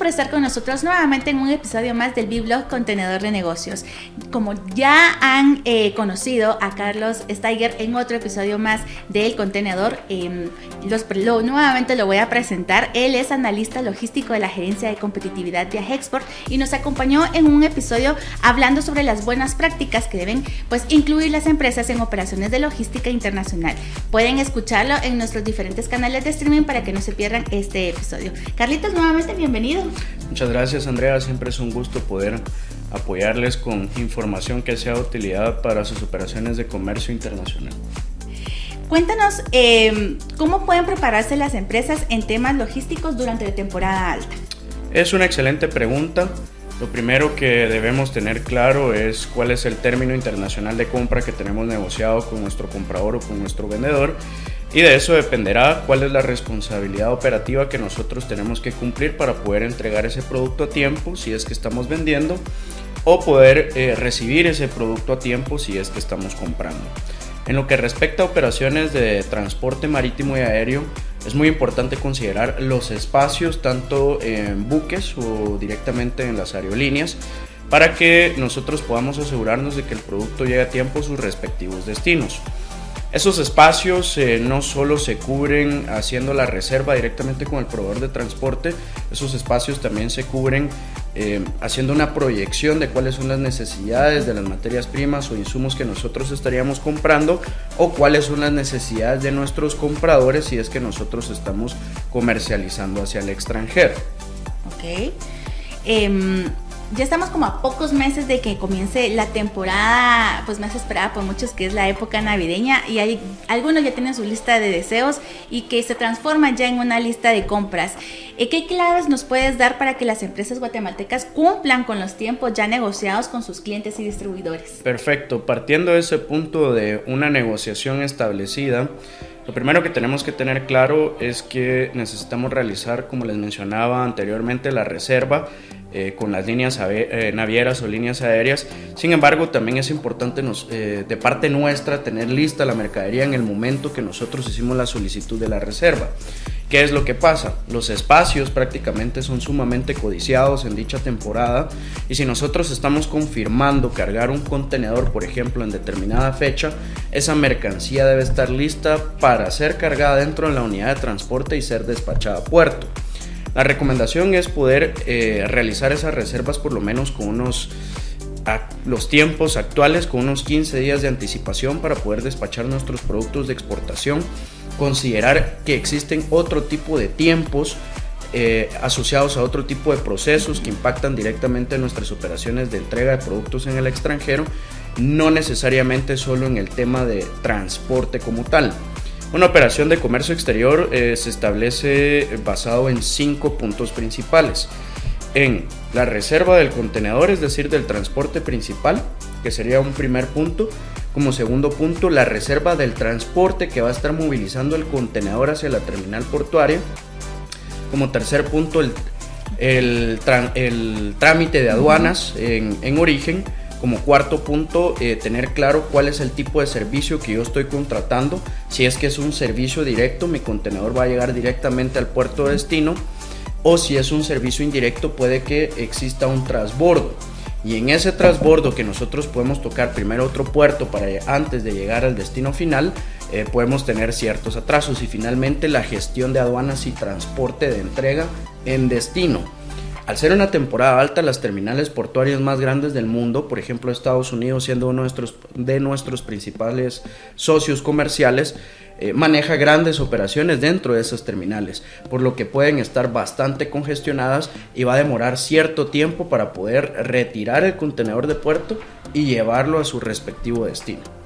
Por estar con nosotros nuevamente en un episodio más del Biblog Contenedor de Negocios. Como ya han eh, conocido a Carlos Steiger en otro episodio más del Contenedor, em, lo, nuevamente lo voy a presentar. Él es analista logístico de la Gerencia de Competitividad de Export y nos acompañó en un episodio hablando sobre las buenas prácticas que deben pues, incluir las empresas en operaciones de logística internacional. Pueden escucharlo en nuestros diferentes canales de streaming para que no se pierdan este episodio. Carlitos, nuevamente bienvenido Muchas gracias Andrea, siempre es un gusto poder apoyarles con información que sea de utilidad para sus operaciones de comercio internacional. Cuéntanos em, cómo pueden prepararse las empresas en temas logísticos durante la temporada alta. Es una excelente pregunta. Lo primero que debemos tener claro es cuál es el término internacional de compra que tenemos negociado con nuestro comprador o con nuestro vendedor y de eso dependerá cuál es la responsabilidad operativa que nosotros tenemos que cumplir para poder entregar ese producto a tiempo si es que estamos vendiendo o poder eh, recibir ese producto a tiempo si es que estamos comprando. En lo que respecta a operaciones de transporte marítimo y aéreo, es muy importante considerar los espacios tanto en buques o directamente en las aerolíneas para que nosotros podamos asegurarnos de que el producto llegue a tiempo a sus respectivos destinos. Esos espacios eh, no solo se cubren haciendo la reserva directamente con el proveedor de transporte, esos espacios también se cubren eh, haciendo una proyección de cuáles son las necesidades de las materias primas o insumos que nosotros estaríamos comprando o cuáles son las necesidades de nuestros compradores si es que nosotros estamos comercializando hacia el extranjero. Ok. Em, ya estamos como a pocos meses de que comience la temporada, pues más esperada por muchos, que es la época navideña, y hay, algunos ya tienen su lista de deseos y que se transforma ya en una lista de compras. Eh, ¿Qué claves nos puedes dar para que las empresas guatemaltecas cumplan con los tiempos ya negociados con sus clientes y distribuidores? Perfecto, partiendo de ese punto de una negociación establecida, lo primero que tenemos que tener claro es que necesitamos realizar, como les mencionaba anteriormente, la reserva eh, con las líneas eh, navieras o líneas aéreas. Sin embargo, también es importante eh, de parte nuestra tener lista la mercadería en el momento que nosotros hicimos la solicitud de la reserva. ¿Qué es lo que pasa? Los espacios prácticamente son sumamente codiciados en dicha temporada y si nosotros estamos confirmando cargar un contenedor, por ejemplo, en determinada fecha, esa mercancía debe estar lista para ser cargada dentro de la unidad de transporte y ser despachada a puerto. La recomendación es poder eh, realizar esas reservas por lo menos con unos los tiempos actuales con unos 15 días de anticipación para poder despachar nuestros productos de exportación. Considerar que existen otro tipo de tiempos eh, asociados a otro tipo de procesos que impactan directamente nuestras operaciones de entrega de productos en el extranjero, no necesariamente solo en el tema de transporte como tal. Una operación de comercio exterior eh, se establece basado en cinco puntos principales. En la reserva del contenedor, es decir, del transporte principal, que sería un primer punto. Como segundo punto, la reserva del transporte que va a estar movilizando el contenedor hacia la terminal portuaria. Como tercer punto, el, el, trámite de aduanas en, en origen como cuarto punto, eh, tener claro cuál es el tipo de servicio que yo estoy contratando. Si es que es un servicio directo, mi contenedor va a llegar directamente al puerto de destino. O si es un servicio indirecto, puede que exista un transbordo. Y en ese transbordo que nosotros podemos tocar primero otro puerto para antes de llegar al destino final, eh, podemos tener ciertos atrasos. Y finalmente la gestión de aduanas y transporte de entrega en destino. Al ser una temporada alta, las terminales portuarias más grandes del mundo, por ejemplo Estados Unidos siendo uno de nuestros, principales socios comerciales, eh, maneja grandes operaciones dentro de esas terminales, por lo que pueden estar bastante congestionadas y va a demorar cierto tiempo para poder retirar el contenedor de puerto y llevarlo a su respectivo destino.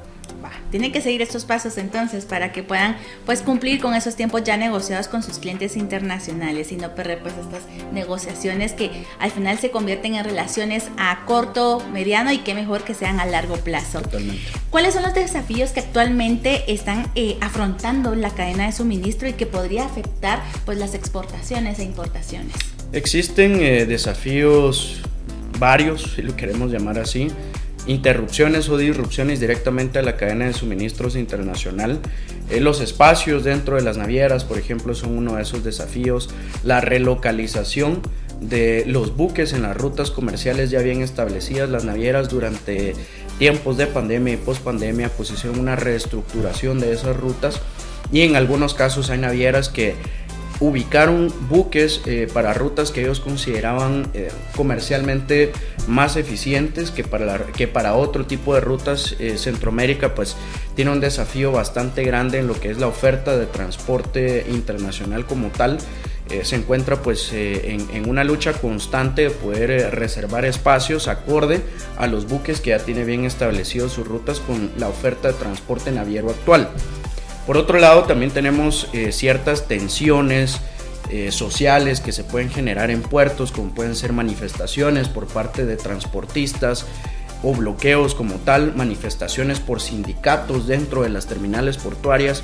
Tienen que seguir estos pasos entonces para que puedan pues cumplir con esos tiempos ya negociados con sus clientes internacionales y no perder pues estas negociaciones que al final se convierten en relaciones a corto, mediano y qué mejor que sean a largo plazo. Totalmente. ¿Cuáles son los desafíos que actualmente están eh, afrontando la cadena de suministro y que podría afectar pues las exportaciones e importaciones? Existen eh, desafíos varios, si lo queremos llamar así interrupciones o disrupciones directamente a la cadena de suministros internacional. Eh, los espacios dentro de las navieras, por ejemplo, son uno de esos desafíos. La relocalización de los buques en las rutas comerciales ya bien establecidas. Las navieras durante tiempos de pandemia y post-pandemia pues hicieron una reestructuración de esas rutas y en algunos casos hay navieras que ubicaron buques eh, para rutas que ellos consideraban eh, comercialmente más eficientes que para, que para otro tipo de rutas. Eh, Centroamérica pues tiene un desafío bastante grande en lo que es la oferta de transporte internacional como tal. se encuentra pues en, en, una lucha constante de poder reservar espacios acorde a los buques que ya tiene bien establecidos sus rutas con la oferta de transporte naviero actual. Por otro lado, también tenemos eh, ciertas tensiones eh, sociales que se pueden generar en puertos, como pueden ser manifestaciones por parte de transportistas o bloqueos como tal, manifestaciones por sindicatos dentro de las terminales portuarias.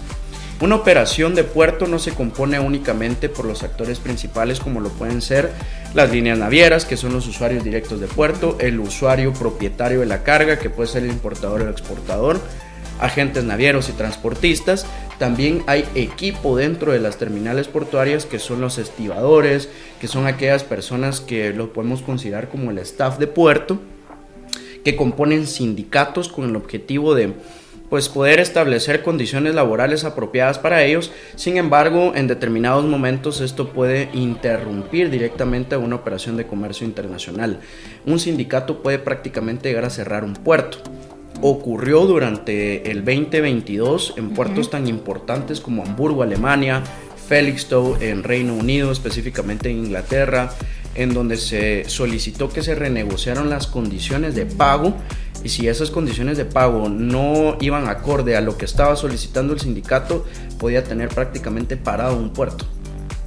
Una operación de puerto no se compone únicamente por los actores principales como lo pueden ser las líneas navieras, que son los usuarios directos de puerto, el usuario propietario de la carga, que puede ser el importador o el exportador, agentes navieros y transportistas. También hay equipo dentro de las terminales portuarias que son los estibadores, que son aquellas personas que lo podemos considerar como el staff de puerto, que componen sindicatos con el objetivo de pues poder establecer condiciones laborales apropiadas para ellos. Sin embargo, en determinados momentos esto puede interrumpir directamente una operación de comercio internacional. Un sindicato puede prácticamente llegar a cerrar un puerto ocurrió durante el 2022 en puertos tan importantes como Hamburgo, Alemania, Felixstowe en Reino Unido, específicamente en Inglaterra, en donde se solicitó que se renegociaran las condiciones de pago y si esas condiciones de pago no iban acorde a lo que estaba solicitando el sindicato, podía tener prácticamente parado un puerto.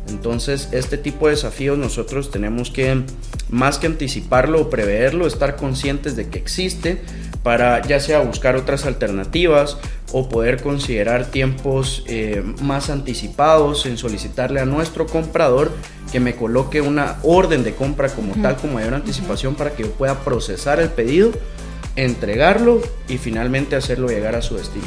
Entonces, este tipo de desafíos nosotros tenemos que, más que anticiparlo o preverlo, estar conscientes de que existe, para ya sea buscar otras alternativas o poder considerar tiempos eh, más anticipados en solicitarle a nuestro comprador que me coloque una orden de compra como tal con mayor anticipación para que yo pueda procesar el pedido, entregarlo y finalmente hacerlo llegar a su destino.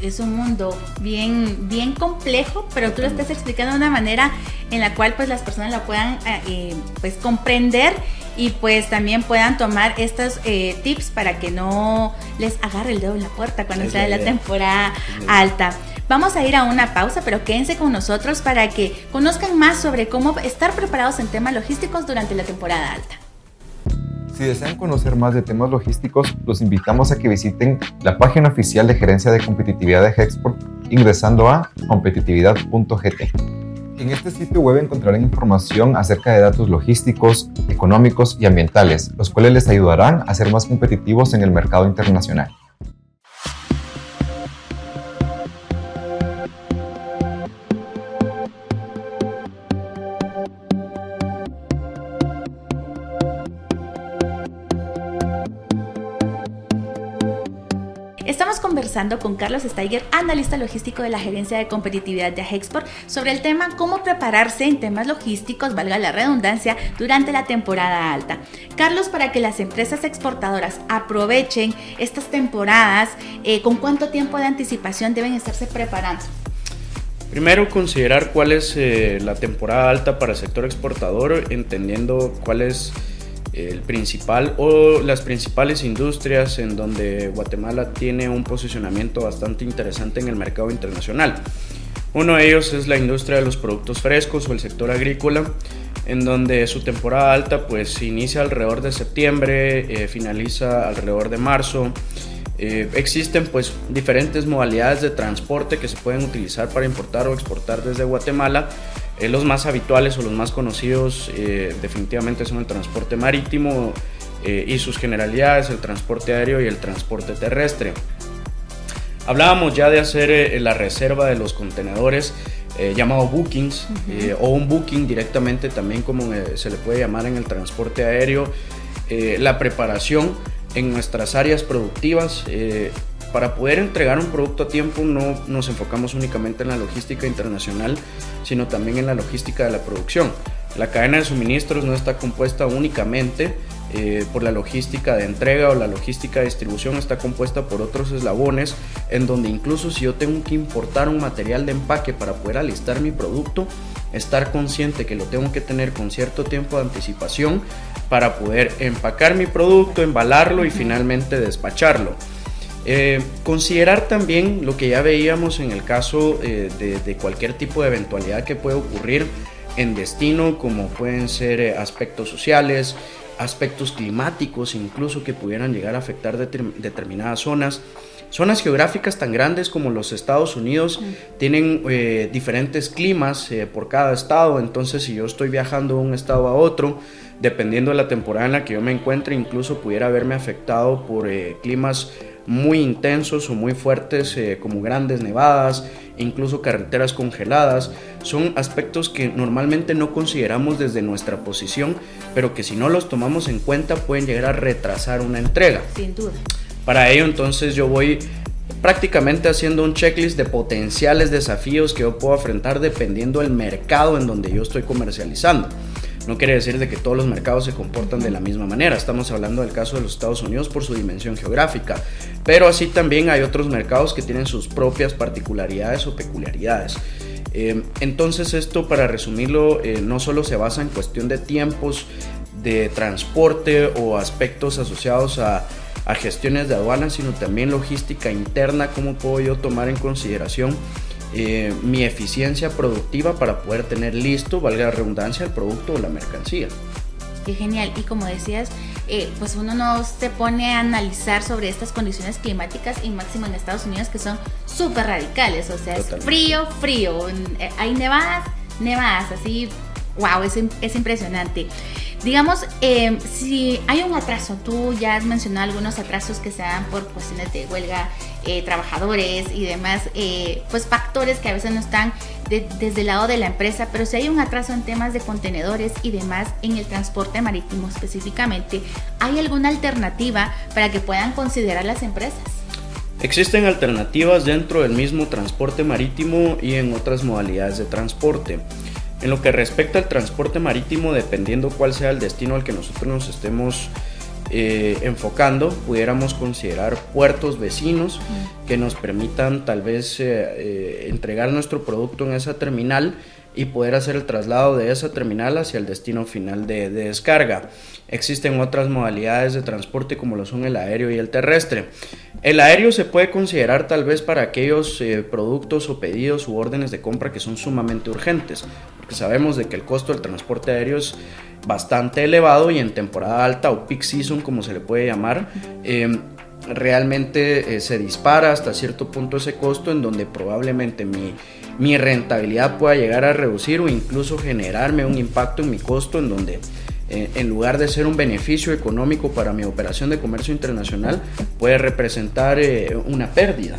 Es, un mundo bien, bien complejo, pero tú lo estás explicando de una manera en la cual pues las personas la puedan eh, eh, pues comprender y pues también puedan tomar estos eh, tips para que no les agarre el dedo en la puerta cuando sea la temporada alta. Vamos a ir a una pausa, pero quédense con nosotros para que conozcan más sobre cómo estar preparados en temas logísticos durante la temporada alta. Si desean conocer más de temas logísticos, los invitamos a que visiten la página oficial de Gerencia de Competitividad de Hexport ingresando a competitividad.gt. En este sitio web encontrarán información acerca de datos logísticos, económicos y ambientales, los cuales les ayudarán a ser más competitivos en el mercado internacional. Estamos conversando con Carlos Steiger, analista logístico de la Gerencia de Competitividad de Agexport, sobre el tema cómo prepararse en temas logísticos, valga la redundancia, durante la temporada alta. Carlos, para que las empresas exportadoras aprovechen estas temporadas, eh, ¿con cuánto tiempo de anticipación deben estarse preparando? Primero, considerar cuál es eh, la temporada alta para el sector exportador, entendiendo cuál es el principal o las principales industrias en donde Guatemala tiene un posicionamiento bastante interesante en el mercado internacional. Uno de ellos es la industria de los productos frescos o el sector agrícola, en donde su temporada alta pues inicia alrededor de septiembre, eh, finaliza alrededor de marzo. Eh, existen pues diferentes modalidades de transporte que se pueden utilizar para importar o exportar desde Guatemala eh, los más habituales o los más conocidos eh, definitivamente son el transporte marítimo eh, y sus generalidades, el transporte aéreo y el transporte terrestre. Hablábamos ya de hacer la reserva de los contenedores llamado bookings o un booking directamente también como se le puede llamar en el transporte aéreo. la preparación en nuestras áreas productivas para poder entregar un producto a tiempo no nos enfocamos únicamente en la logística internacional, sino también en la logística de la producción. La cadena de suministros no está compuesta únicamente eh, por la logística de entrega o la logística de distribución, está compuesta por otros eslabones en donde incluso si yo tengo que importar un material de empaque para poder alistar mi producto, estar consciente que lo tengo que tener con cierto tiempo de anticipación para poder empacar mi producto, embalarlo y finalmente despacharlo. Eh, considerar también lo que ya veíamos en el caso eh, de, cualquier tipo de eventualidad que puede ocurrir en destino, como pueden ser eh, aspectos sociales, aspectos climáticos, incluso que pudieran llegar a afectar determinadas zonas. Zonas geográficas tan grandes como los Estados Unidos tienen diferentes climas por cada estado, entonces si yo estoy viajando de un estado a otro, dependiendo de la temporada en la que yo me encuentre, incluso pudiera haberme afectado por climas muy intensos o muy fuertes eh, como grandes nevadas, incluso carreteras congeladas. Son aspectos que normalmente no consideramos desde nuestra posición, pero que si no los tomamos en cuenta pueden llegar a retrasar una entrega. Sin duda. Para ello entonces yo voy prácticamente haciendo un checklist de potenciales desafíos que yo puedo enfrentar dependiendo del mercado en donde yo estoy comercializando. No quiere decir de que todos los mercados se comportan de la misma manera. Estamos hablando del caso de los Estados Unidos por su dimensión geográfica. Pero así también hay otros mercados que tienen sus propias particularidades o peculiaridades. Eh, entonces esto, para resumirlo, eh, no solo se basa en cuestión de tiempos de transporte o aspectos asociados a, a gestiones de aduanas, sino también logística interna, cómo puedo yo tomar en consideración eh, mi eficiencia productiva para poder tener listo, valga la redundancia, el producto o la mercancía. Qué genial. Y como decías, eh, pues uno no se pone a analizar sobre estas condiciones climáticas y máximo en Estados Unidos que son súper radicales. O sea, es frío, frío. Eh, hay nevadas, nevadas, así, wow, es, es impresionante. Digamos, si hay un atraso, tú ya has mencionado algunos atrasos que se dan por cuestiones de huelga eh, trabajadores y demás, eh, pues factores que a veces no están desde el lado de la empresa, pero si hay un atraso en temas de contenedores y demás en el transporte marítimo específicamente, ¿hay alguna alternativa para que puedan considerar las empresas? Existen alternativas dentro del mismo transporte marítimo y en otras modalidades de transporte. En lo que respecta al transporte marítimo, dependiendo cuál sea el destino al que nosotros nos estemos eh, enfocando, pudiéramos considerar puertos vecinos que nos permitan tal vez eh, eh, entregar nuestro producto en esa terminal y poder hacer el traslado de esa terminal hacia el destino final de, descarga. Existen otras modalidades de transporte como lo son el aéreo y el terrestre. El aéreo se puede considerar tal vez para aquellos productos o pedidos u órdenes de compra que son sumamente urgentes, porque sabemos de que el costo del transporte aéreo es bastante elevado y en temporada alta o peak season como se le puede llamar, em, realmente eh, se dispara hasta cierto punto ese costo en donde probablemente mi, mi rentabilidad pueda llegar a reducir o incluso generarme un impacto en mi costo en donde eh, en lugar de ser un beneficio económico para mi operación de comercio internacional puede representar eh, una pérdida.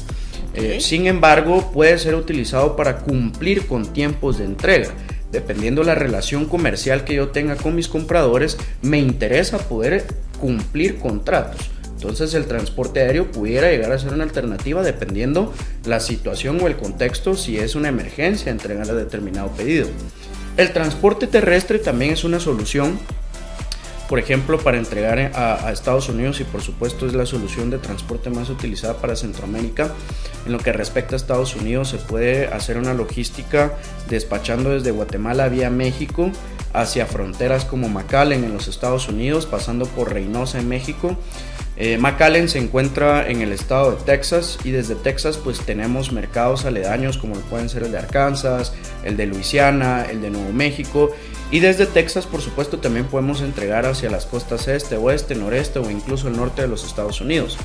sin embargo, puede ser utilizado para cumplir con tiempos de entrega dependiendo la relación comercial que yo tenga con mis compradores, me interesa poder cumplir contratos. Entonces el transporte aéreo pudiera llegar a ser una alternativa dependiendo la situación o el contexto si es una emergencia entregar a determinado pedido. El transporte terrestre también es una solución por ejemplo, para entregar a, Estados Unidos y por supuesto es la solución de transporte más utilizada para Centroamérica. En lo que respecta a Estados Unidos se puede hacer una logística despachando desde Guatemala vía México hacia fronteras como McAllen en los Estados Unidos, pasando por Reynosa en México. Eh, McAllen se encuentra en el estado de Texas y desde Texas pues tenemos mercados aledaños como pueden ser el de Arkansas, el de Luisiana, el de Nuevo México y desde Texas, por supuesto, también podemos entregar hacia las costas este, oeste, noreste o incluso el norte de los Estados Unidos.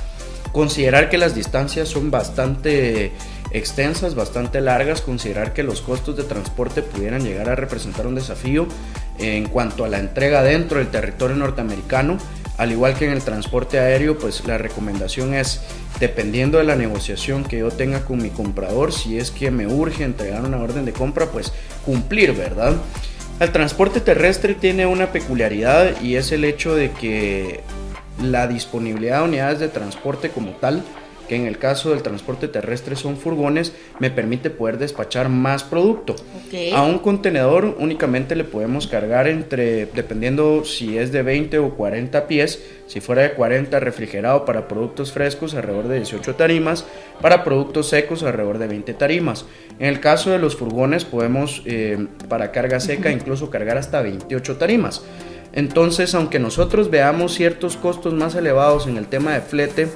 Considerar que las distancias son bastante extensas, bastante largas, considerar que los costos de transporte pudieran llegar a representar un desafío en cuanto a la entrega dentro del territorio norteamericano, al igual que en el transporte aéreo, pues la recomendación es, dependiendo de la negociación que yo tenga con mi comprador, si es que me urge entregar una orden de compra, pues cumplir, ¿verdad? El transporte terrestre tiene una peculiaridad y es el hecho de que la disponibilidad de unidades de transporte como tal que en el caso del transporte terrestre son furgones, me permite poder despachar más producto. A un contenedor únicamente le podemos cargar entre, dependiendo si es de 20 o 40 pies, si fuera de 40 refrigerado para productos frescos alrededor de 18 tarimas, para productos secos alrededor de 20 tarimas. En el caso de los furgones podemos eh, para carga seca incluso cargar hasta 28 tarimas. Entonces, aunque nosotros veamos ciertos costos más elevados en el tema de flete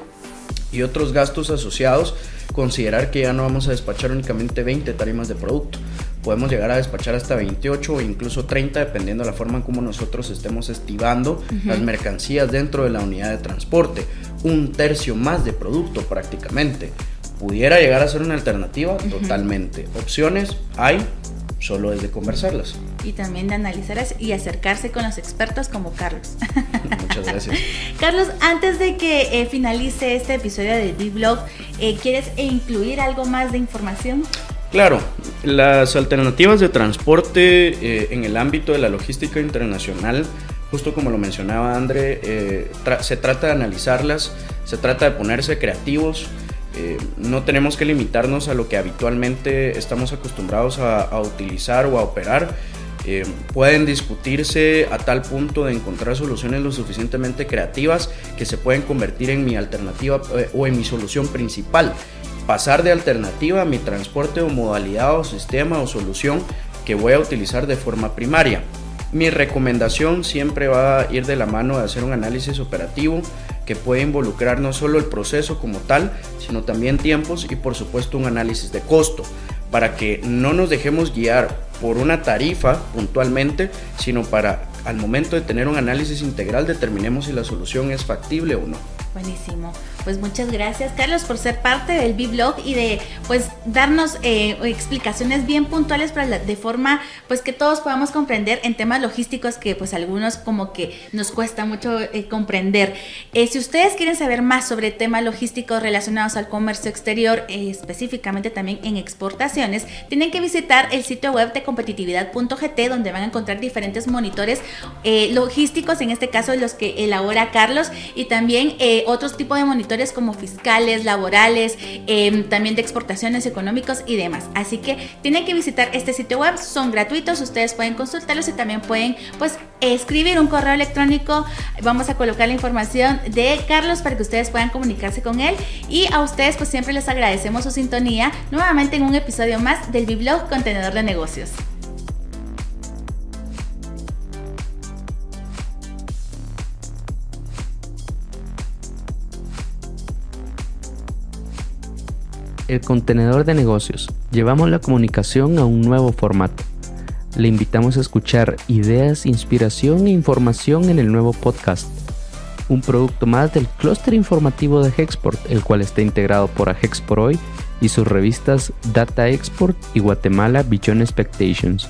y otros gastos asociados, considerar que ya no vamos a despachar únicamente 20 tarimas de producto. Podemos llegar a despachar hasta 28 o incluso 30 dependiendo de la forma en como nosotros estemos estivando las mercancías dentro de la unidad de transporte. Un tercio más de producto prácticamente. ¿Pudiera llegar a ser una alternativa? Totalmente. Opciones hay, solo es de conversarlas. Y también de analizarlas y acercarse con los expertos como Carlos. Muchas gracias. Carlos, antes de que eh, finalice este episodio de B-Blog, eh, ¿quieres incluir algo más de información? Claro, las alternativas de transporte eh, en el ámbito de la logística internacional, justo como lo mencionaba André, se trata de analizarlas, se trata de ponerse creativos, eh, no tenemos que limitarnos a lo que habitualmente estamos acostumbrados a, utilizar o a operar. Eh, pueden discutirse a tal punto de encontrar soluciones lo suficientemente creativas que se pueden convertir en mi alternativa eh, o en mi solución principal. Pasar de alternativa a mi transporte o modalidad o sistema o solución que voy a utilizar de forma primaria. Mi recomendación siempre va a ir de la mano de hacer un análisis operativo que puede involucrar no solo el proceso como tal, sino también tiempos y por supuesto un análisis de costo, para que no nos dejemos guiar por una tarifa puntualmente, sino para al momento de tener un análisis integral determinemos si la solución es factible o no. Buenísimo. Pues muchas gracias, Carlos, por ser parte del B-Blog y de pues darnos eh, explicaciones bien puntuales para de forma pues que todos podamos comprender en temas logísticos que pues algunos como que nos cuesta mucho eh, comprender. Eh, si ustedes quieren saber más sobre temas logísticos relacionados al comercio exterior, específicamente también en exportaciones, tienen que visitar el sitio web de competitividad.gt donde van a encontrar diferentes monitores logísticos, en este caso los que elabora Carlos, y también otros tipos de monitores como fiscales, laborales, em, también de exportaciones económicos y demás. Así que tienen que visitar este sitio web, son gratuitos, ustedes pueden consultarlos y también pueden pues escribir un correo electrónico. Vamos a colocar la información de Carlos para que ustedes puedan comunicarse con él y a ustedes pues siempre les agradecemos su sintonía nuevamente en un episodio más del Biblog Contenedor de Negocios. El contenedor de negocios. Llevamos la comunicación a un nuevo formato. Le invitamos a escuchar ideas, inspiración e información en el nuevo podcast. Un producto más del clúster informativo de Hexport, el cual está integrado por Ahex por hoy y sus revistas Data Export y Guatemala Beyond Expectations.